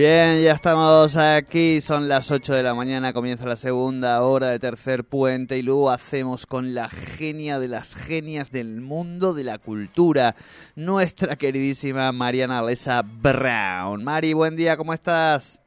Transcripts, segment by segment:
Bien, ya estamos aquí, son las 8 de la mañana, comienza la segunda hora de tercer puente y luego hacemos con la genia de las genias del mundo de la cultura, nuestra queridísima Mariana Lesa Brown. Mari, buen día, ¿cómo estás?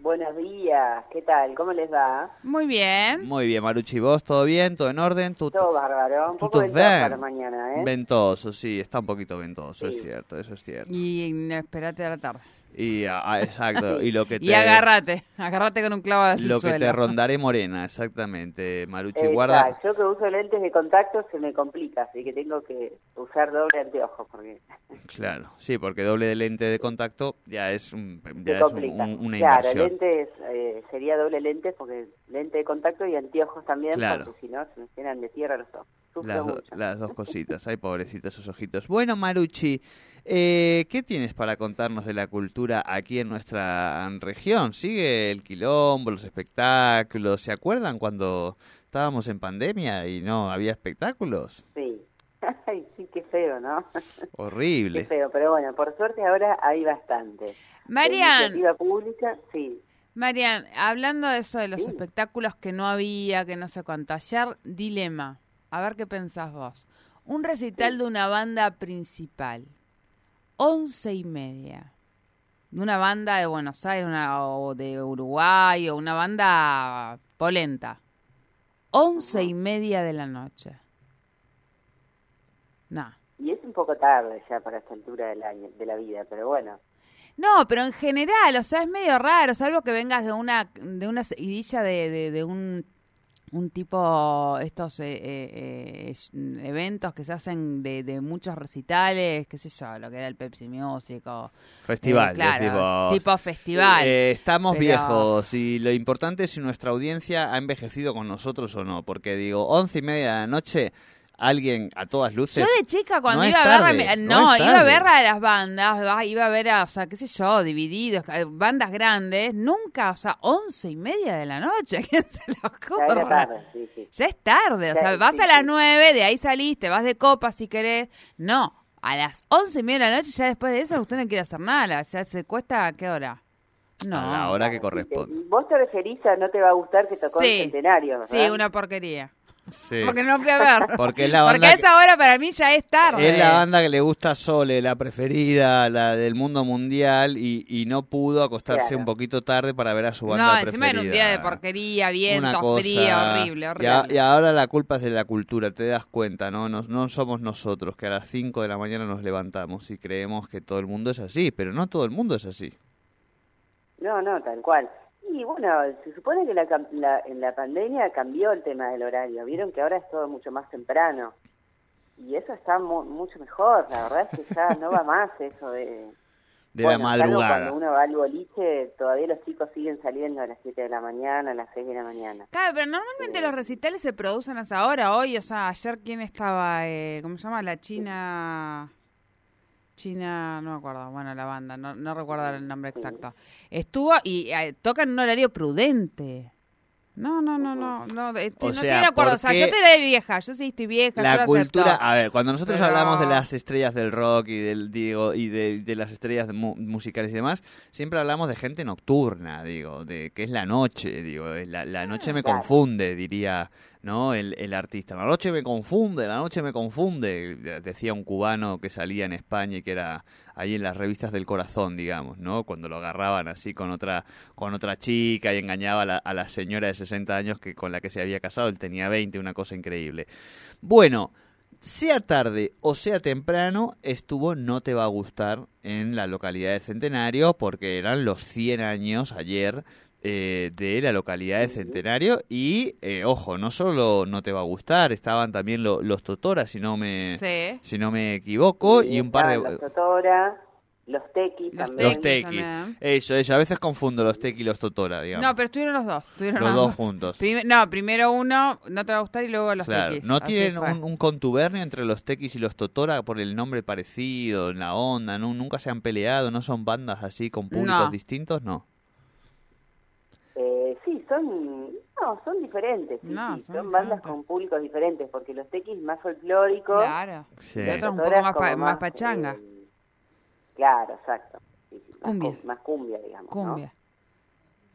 Buenos días, ¿qué tal? ¿Cómo les va? Muy bien. Muy bien, Maruchi, ¿vos todo bien? ¿Todo en orden? ¿Tú, Todo bárbaro, un poco ventoso para mañana, ¿eh? Ventoso, sí, está un poquito ventoso, Sí. es cierto, eso es cierto. Y no, espérate a la tarde. Y, ah, ah, exacto, y lo que te... Y agárrate, agárrate con un clavo al Lo que te rondaré morena, exactamente, Maruchi. Guarda, yo que uso lentes de contacto se me complica, así que tengo que usar doble anteojo porque Claro, sí, porque doble de lente de contacto ya es, un, ya es un- un- una claro, inversión. lentes eh, sería doble lentes porque lente de contacto y anteojos también, Claro. porque si no se me llenan de tierra los ojos. Las, do- mucho. las dos cositas, ay, pobrecitos esos ojitos. Bueno, Maruchi, eh, ¿qué tienes para contarnos de la cultura aquí en nuestra región? ¿Sigue el quilombo, los espectáculos? ¿Se acuerdan cuando estábamos en pandemia y no había espectáculos? Sí. Ay, sí, qué feo, ¿no? Qué Horrible. feo, pero bueno, por suerte ahora hay bastante. Marian, Iniciativa pública, sí. Marian, hablando de eso de los Sí. espectáculos que no había, que no sé cuánto, ayer, dilema. A ver qué pensás vos. Un recital de una banda principal. Once y media. De una banda de Buenos Aires una, o de Uruguay o una banda polenta. Once y media de la noche. No. Y es un poco tarde ya para esta altura del año, de la vida, pero bueno. No, pero en general, o sea, es medio raro, salvo que vengas de una de una seguidilla de, de, de un un tipo estos eh, eh, eh, eventos que se hacen de, de muchos recitales, qué sé yo, lo que era el Pepsi Music o Festival, eh, claro, tipo... tipo festival. Eh, estamos Pero- viejos y lo importante es si nuestra audiencia ha envejecido con nosotros o no, porque digo, once y media de la noche, alguien a todas luces... Yo de chica cuando no es iba a ver tarde, no iba a tarde. ver a las bandas, iba a ver a, o sea, qué sé yo, divididos, eh, bandas grandes, nunca, o sea, once y media de la noche, ¿quién se lo Ya ocurre? tarde, sí, sí. Ya es tarde, o sea, Ya, vas sí, a las nueve, de ahí saliste, vas de copa si querés. No, a las once y media de la noche, ya después de eso, usted no quiere hacer nada, ya se cuesta, ¿a qué hora? No. A la hora que corresponde. Vos te referís a no te va a gustar que tocó Sí. el centenario, ¿verdad? Sí, una porquería. Sí. Porque no fui a ver. Porque es la Porque banda a que- esa hora para mí ya es tarde. Es la banda que le gusta a Sole, la preferida, la del mundo mundial, y, y no pudo acostarse Claro. un poquito tarde para ver a su banda No, preferida. encima era un día de porquería, viento, cosa- frío, horrible, Y, horrible. a- y ahora la culpa es de la cultura, te das cuenta, ¿no? No, no somos nosotros que a las 5 de la mañana nos levantamos y creemos que todo el mundo es así, pero no todo el mundo es así. No, no, tal cual. Y bueno, se supone que la, cam- la- en la pandemia cambió el tema del horario. Vieron que ahora es todo mucho más temprano. Y eso está mu- mucho mejor. La verdad es que ya no va más eso de... De Bueno, la salvo madrugada. Cuando uno va al boliche, todavía los chicos siguen saliendo a las 7 de la mañana, a las 6 de la mañana. Claro, pero normalmente los recitales se producen hasta ahora, hoy, o sea, ayer quién estaba, eh, ¿cómo se llama? La China... China, no me acuerdo, bueno, la banda, no, no recuerdo el nombre exacto. Estuvo y eh, toca en un horario prudente. No, no, no, no, no, este, O no sea, estoy de acuerdo. O sea, yo te de vieja, yo sí estoy vieja, yo La lo cultura, acepto. a ver, cuando nosotros Pero- hablamos de las estrellas del rock y del digo y de, de las estrellas de mu- musicales y demás, siempre hablamos de gente nocturna, digo, de que es la noche, digo, es la, la noche me Claro. confunde, diría, ¿no? El, el artista, la noche me confunde, la noche me confunde, de- decía un cubano que salía en España y que era ahí en las revistas del corazón, digamos, ¿no? Cuando lo agarraban así con otra con otra chica y engañaba a la, a la señora de 60 años que con la que se había casado, él tenía 20, una cosa increíble. Bueno, sea tarde o sea temprano, estuvo No Te Va a Gustar en la localidad de Centenario porque eran los 100 años ayer eh, de la localidad de Centenario y, eh, ojo, no solo no te va a gustar, estaban también lo- los Totora, si no me, Sí. si no me equivoco, y un par de... Los Totora, los Tequis Los también. Los Tequi. también. Eso, eso. A veces confundo los Tequi y los Totora, digamos. No, pero estuvieron los dos. Estuvieron los dos juntos. No, primero uno no te va a gustar y luego los Claro, tequis. ¿no tienen un, un contubernio entre los Tequis y los Totora por el nombre parecido, en la onda? ¿no? ¿Nunca se han peleado? ¿No son bandas así con públicos No. distintos? No. Son, no, son diferentes. sí, No, sí, son son, bandas con públicos diferentes, porque los Tequis más folclóricos. Claro. Sí. Y otros un poco más, pa- más pachanga. eh, claro, exacto. Sí, sí, más Cumbia. cum- Más cumbia, digamos. ¿no? Cumbia.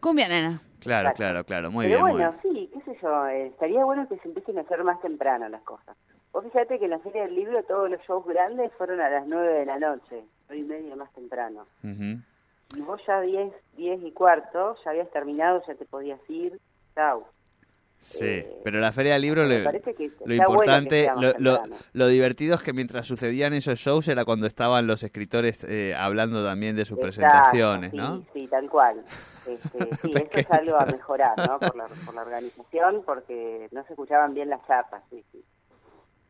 Cumbia, nena. Claro, claro, claro. Muy Pero bien, muy bueno, sí, qué sé yo, eh, estaría bueno que se empiecen a hacer más temprano las cosas. Vos fíjate que en la Feria del Libro todos los shows grandes fueron a las 9 de la noche, nueve y media más temprano. Ujú. Y vos ya 10, 10 y cuarto, ya habías terminado, ya te podías ir, chau. Sí, Eh, pero la Feria del Libro, le- lo bueno importante, más lo, lo, lo divertido es que mientras sucedían esos shows era cuando estaban los escritores eh, hablando también de sus Exacto, presentaciones, sí, ¿no? Sí, tal cual. Este, sí, eso es algo a mejorar, ¿no? Por la, por la organización, porque no se escuchaban bien las chapas, sí, sí.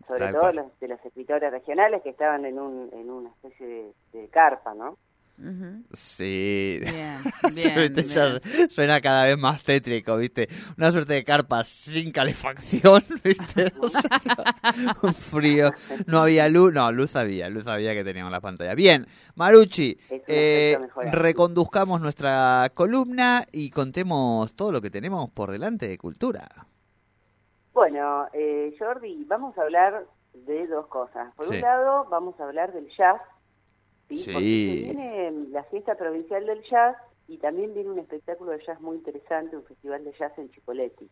Sobre Tal todo cual. los de los escritores regionales que estaban en, un, en una especie de, de carpa, ¿no? Sí. Bien, ya suena cada vez más tétrico, ¿viste? Una suerte de carpas sin calefacción, ¿viste? O sea, un frío. No había luz. No, luz había, luz había que teníamos la pantalla. Bien, un eh, reconduzcamos nuestra columna y contemos todo lo que tenemos por delante de cultura. Bueno, eh, Jordi, vamos a hablar de dos cosas. Por Sí. un lado, vamos a hablar del jazz. Sí. Porque se viene la fiesta provincial del jazz y también viene un espectáculo de jazz muy interesante, un festival de jazz en Chipoleti.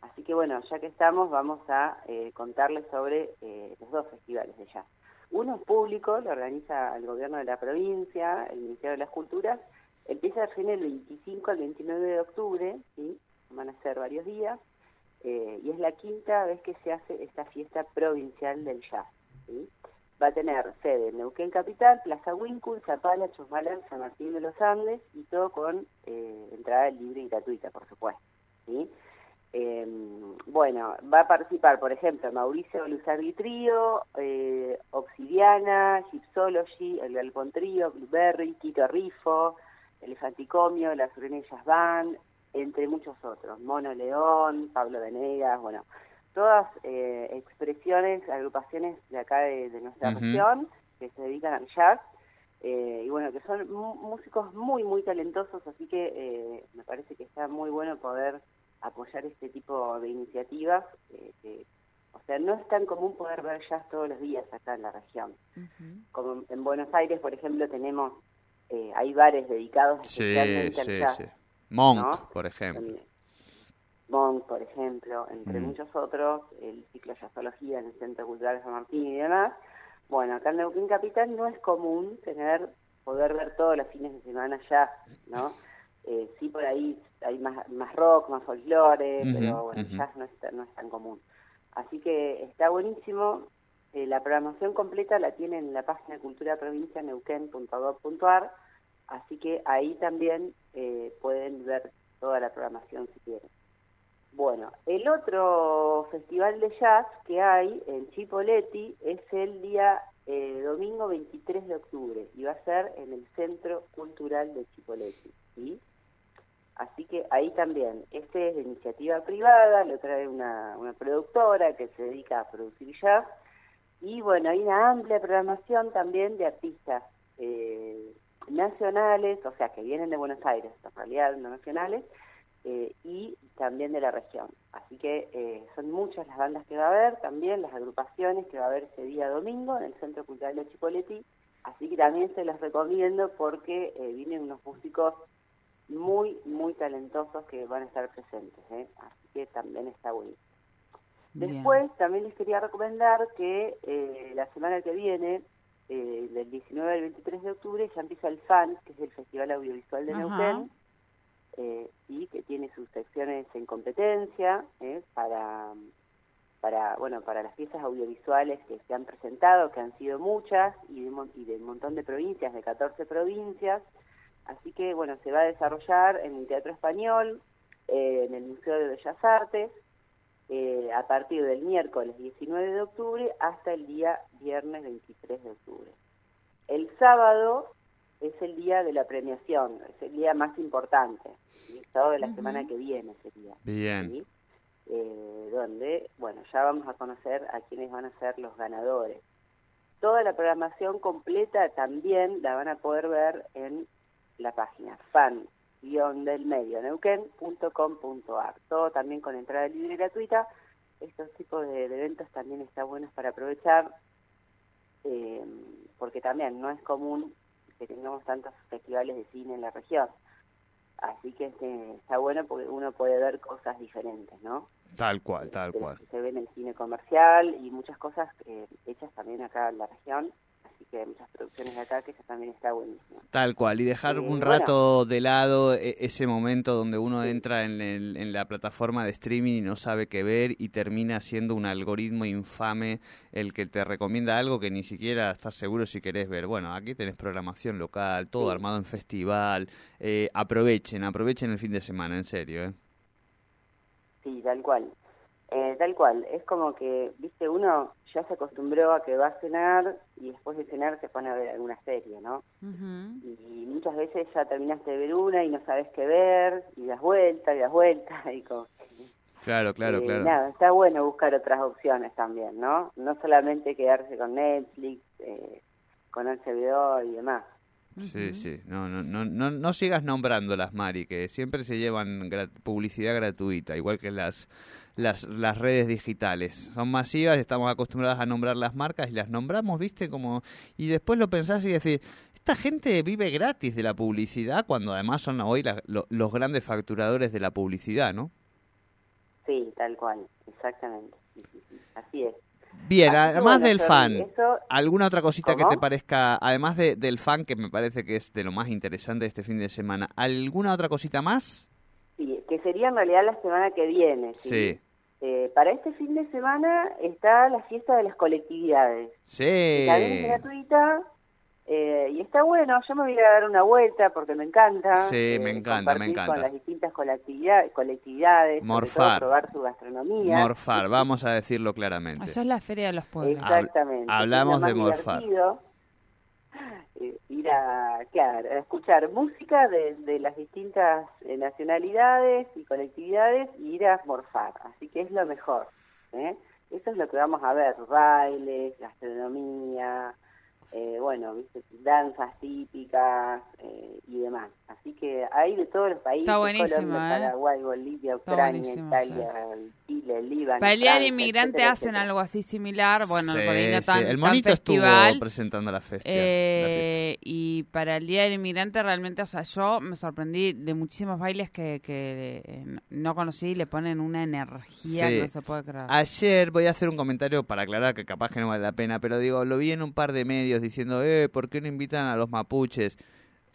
Así que bueno, ya que estamos, vamos a eh, contarles sobre eh, los dos festivales de jazz. Uno es público, lo organiza el gobierno de la provincia, el Ministerio de las Culturas. Empieza a fin el 25 al 29 de octubre, ¿sí? van a ser varios días. Eh, y es la quinta vez que se hace esta fiesta provincial del jazz. ¿sí? Va a tener sede en Neuquén Capital, Plaza Wincul, Zapala, Chusmalán, San Martín de los Andes y todo con eh, entrada libre y gratuita, por supuesto. ¿sí? Eh, bueno, va a participar, por ejemplo, Mauricio Luzardi Trío, eh, Obsidiana, Gypsology, el Galpón Trío, Blueberry, Quito Rifo, Elefanticomio, Las Urenellas Van, entre muchos otros, Mono León, Pablo Venegas, bueno, todas eh, expresiones, agrupaciones de acá de, de nuestra región que se dedican al jazz eh, y bueno, que son mu- músicos muy, muy talentosos, así que eh, me parece que está muy bueno poder apoyar este tipo de iniciativas, eh, que, o sea, no es tan común poder ver jazz todos los días acá en la región. Como en Buenos Aires, por ejemplo, tenemos, eh, hay bares dedicados Sí, especialmente sí, al jazz. sí. Monk, ¿no? por ejemplo. Monk, por ejemplo, entre Mm. muchos otros, el ciclo de jazzología en el Centro Cultural de San Martín y demás. Bueno, acá en Neuquén Capital no es común tener, poder ver todos los fines de semana jazz, ¿no? Eh, sí, por ahí hay más, más rock, más folclore, pero bueno, jazz no es, tan- no es tan común. Así que está buenísimo. Eh, la programación completa la tienen en la página de Cultura Provincia neuquén.gov.ar, así que ahí también eh, pueden ver toda la programación si quieren. Bueno, el otro festival de jazz que hay en Chipoleti es el día eh, domingo 23 de octubre y va a ser en el Centro Cultural de Chipoleti. ¿sí? Así que ahí también, este es de iniciativa privada, lo trae una, una productora que se dedica a producir jazz y bueno, hay una amplia programación también de artistas eh, nacionales, o sea, que vienen de Buenos Aires, en realidad no nacionales, eh, y también de la región. Así que eh, son muchas las bandas que va a haber, también las agrupaciones que va a haber ese día domingo en el Centro Cultural de Chipoleti, así que también se los recomiendo porque eh, vienen unos músicos muy, muy talentosos que van a estar presentes, ¿eh? así que también está bueno. Bien. Después también les quería recomendar que eh, la semana que viene, eh, del 19 al 23 de octubre, ya empieza el FAN, que es el Festival Audiovisual de Ajá. Neuquén, eh, y que tiene sus secciones en competencia eh, para, para, bueno, para las piezas audiovisuales que se han presentado, que han sido muchas, y de, y de un montón de provincias, de 14 provincias. Así que, bueno, se va a desarrollar en el Teatro Español, eh, en el Museo de Bellas Artes, eh, a partir del miércoles 19 de octubre hasta el día viernes 23 de octubre. El sábado es el día de la premiación, es el día más importante, el sábado de la semana que viene sería. Bien. Eh, donde, bueno, ya vamos a conocer a quienes van a ser los ganadores. Toda la programación completa también la van a poder ver en la página fan del medio neuquén.com.ar. Todo también con entrada libre y gratuita. Estos tipos de, eventos también están buenos para aprovechar, eh, porque también no es común que tengamos tantos festivales de cine en la región. Así que este, está bueno porque uno puede ver cosas diferentes, ¿no? Tal cual, tal cual. Se ve en el cine comercial y muchas cosas eh, hechas también acá en la región que hay muchas producciones de acá que eso también está buenísimo. Tal cual, y dejar Eh, un bueno. rato de lado e- ese momento donde uno entra en, el- en la plataforma de streaming y no sabe qué ver y termina siendo un algoritmo infame el que te recomienda algo que ni siquiera estás seguro si querés ver. Bueno, aquí tenés programación local, todo Sí. armado en festival. Eh, aprovechen, aprovechen el fin de semana, en serio. ¿eh? Sí, tal cual. Eh, tal cual. Es como que, viste, uno ya se acostumbró a que va a cenar y después de cenar se pone a ver alguna serie, ¿no? Y muchas veces ya terminaste de ver una y no sabes qué ver y das vuelta y das vuelta y como... Claro, claro, Eh, claro. Nada, está bueno buscar otras opciones también, ¿no? No solamente quedarse con Netflix, eh, con HBO y demás. Sí, sí. No, no, no, no, no sigas nombrándolas, Mari, que siempre se llevan publicidad gratuita, igual que las, las, las redes digitales. Son masivas, estamos acostumbrados a nombrar las marcas y las nombramos, ¿viste? como Y después lo pensás y decís, esta gente vive gratis de la publicidad, cuando además son hoy la- lo- los grandes facturadores de la publicidad, ¿no? Sí, tal cual, exactamente. Sí, sí, sí, Así es. Bien, Así además del fan, eso- ¿alguna otra cosita que te parezca, además de, del fan, que me parece que es de lo más interesante este fin de semana, ¿alguna otra cosita más? Sí, que sería en realidad la semana que viene. ¿sí? Sí. Eh, para este fin de semana está la fiesta de las colectividades. Sí. También es gratuita eh, y está bueno. Yo me voy a dar una vuelta porque me encanta. Sí, eh, me encanta, me compartir encanta. Con las distintas colectividades, colectividades sobre Morfar. todo probar su gastronomía. Morfar, vamos a decirlo claramente. Allá es la Feria de los Pueblos. Exactamente. Hab- hablamos de morfar. divertido, eh, ir a, claro, a escuchar música de, de las distintas eh, nacionalidades y colectividades y ir a morfar. Así que es lo mejor. ¿eh? Eso es lo que vamos a ver, bailes, gastronomía, eh, bueno, ¿viste? danzas típicas eh, y demás. Así que hay de todos los países, Está buenísimo, Colombia, ¿eh? Paraguay, Bolivia, Ucrania, Italia, Chile, Líbano. Para el Día del Inmigrante etcétera, hacen etcétera. algo así similar, bueno, Sí, por ahí no sí. El tan monito festival. estuvo presentando la fiesta. la fiesta. Eh, y para el Día del Inmigrante realmente, o sea, yo me sorprendí de muchísimos bailes que, que eh, no conocí y le ponen una energía Sí. que no se puede creer. Ayer voy a hacer un comentario para aclarar que capaz que no vale la pena, pero digo, lo vi en un par de medios diciendo, eh, ¿por qué no invitan a los mapuches?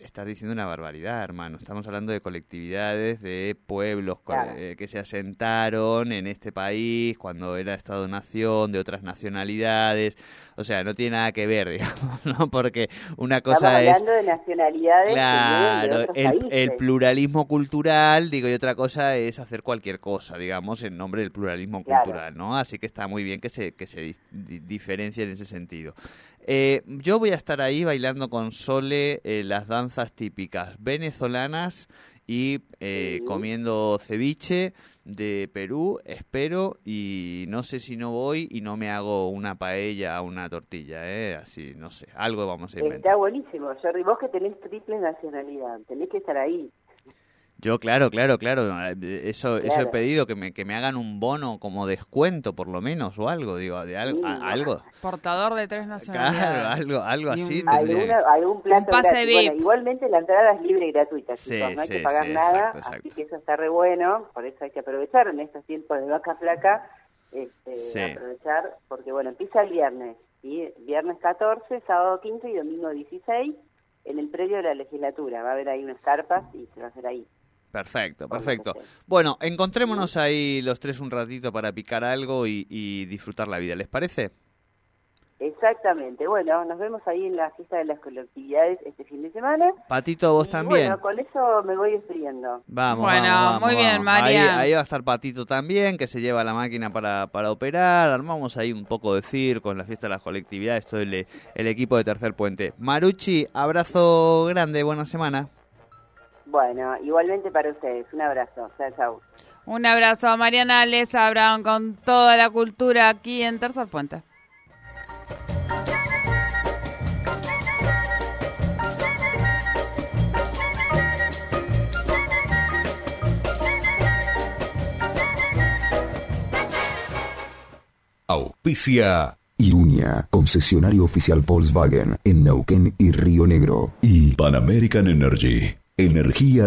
Estás diciendo una barbaridad, hermano. Estamos hablando de colectividades, de pueblos Claro. eh, que se asentaron en este país cuando era Estado-nación, de otras nacionalidades. O sea, no tiene nada que ver, digamos, ¿no? Porque una Estamos cosa es... hablando de nacionalidades de Claro, otros el, países. el pluralismo cultural, digo, y otra cosa es hacer cualquier cosa, digamos, en nombre del pluralismo Claro. cultural, ¿no? Así que está muy bien que se, que se di- di- diferencie en ese sentido. Eh, yo voy a estar ahí bailando con Sole eh, las danzas típicas venezolanas y eh, Sí. comiendo ceviche de Perú, espero, y no sé si no voy y no me hago una paella o una tortilla, ¿eh? Así, no sé, algo vamos a inventar. Está buenísimo, Jordi. Vos que tenés triple nacionalidad, tenés que estar ahí. Yo, claro, claro, claro. eh, Eso, eso he Claro. pedido, que me, que me hagan un bono como descuento, por lo menos, o algo, digo, de algo. Sí. a- algo Portador de tres nacionalidades. claro, algo, algo Y así. un- tendría que- Alguna, algún plato Un pase gratis. VIP. Bueno, igualmente la entrada es libre y gratuita, Sí, chicos. No hay sí, que pagar sí, nada, exacto, exacto. así que eso está re bueno. Por eso hay que aprovechar en estos tiempos de vaca flaca. Este, Sí. Aprovechar, porque bueno, empieza el viernes. ¿sí? Viernes 14, sábado 15 y domingo 16 en el predio de la legislatura. Va a haber ahí unas carpas y se va a hacer ahí. Perfecto, perfecto. perfecto. Bueno, encontrémonos ahí los tres un ratito para picar algo y, y disfrutar la vida, ¿les parece? Exactamente. Bueno, nos vemos ahí en la fiesta de las colectividades este fin de semana. Patito, vos Y también. Bueno, con eso me voy despidiendo. Vamos, Bueno, vamos, vamos, muy bien. María. Ahí, ahí va a estar Patito también, que se lleva la máquina para, para operar. Armamos ahí un poco de circo en la fiesta de las colectividades, todo el, el equipo de Tercer Puente. Maruchi, abrazo grande, buena semana. Bueno, igualmente para ustedes. Un abrazo. Chao, chao. Un abrazo a Mariana Lesa Brown con toda la cultura aquí en Tercer Puente. Auspicia Irunia, concesionario oficial Volkswagen en Neuquén y Río Negro. Y Pan American Energy. Energía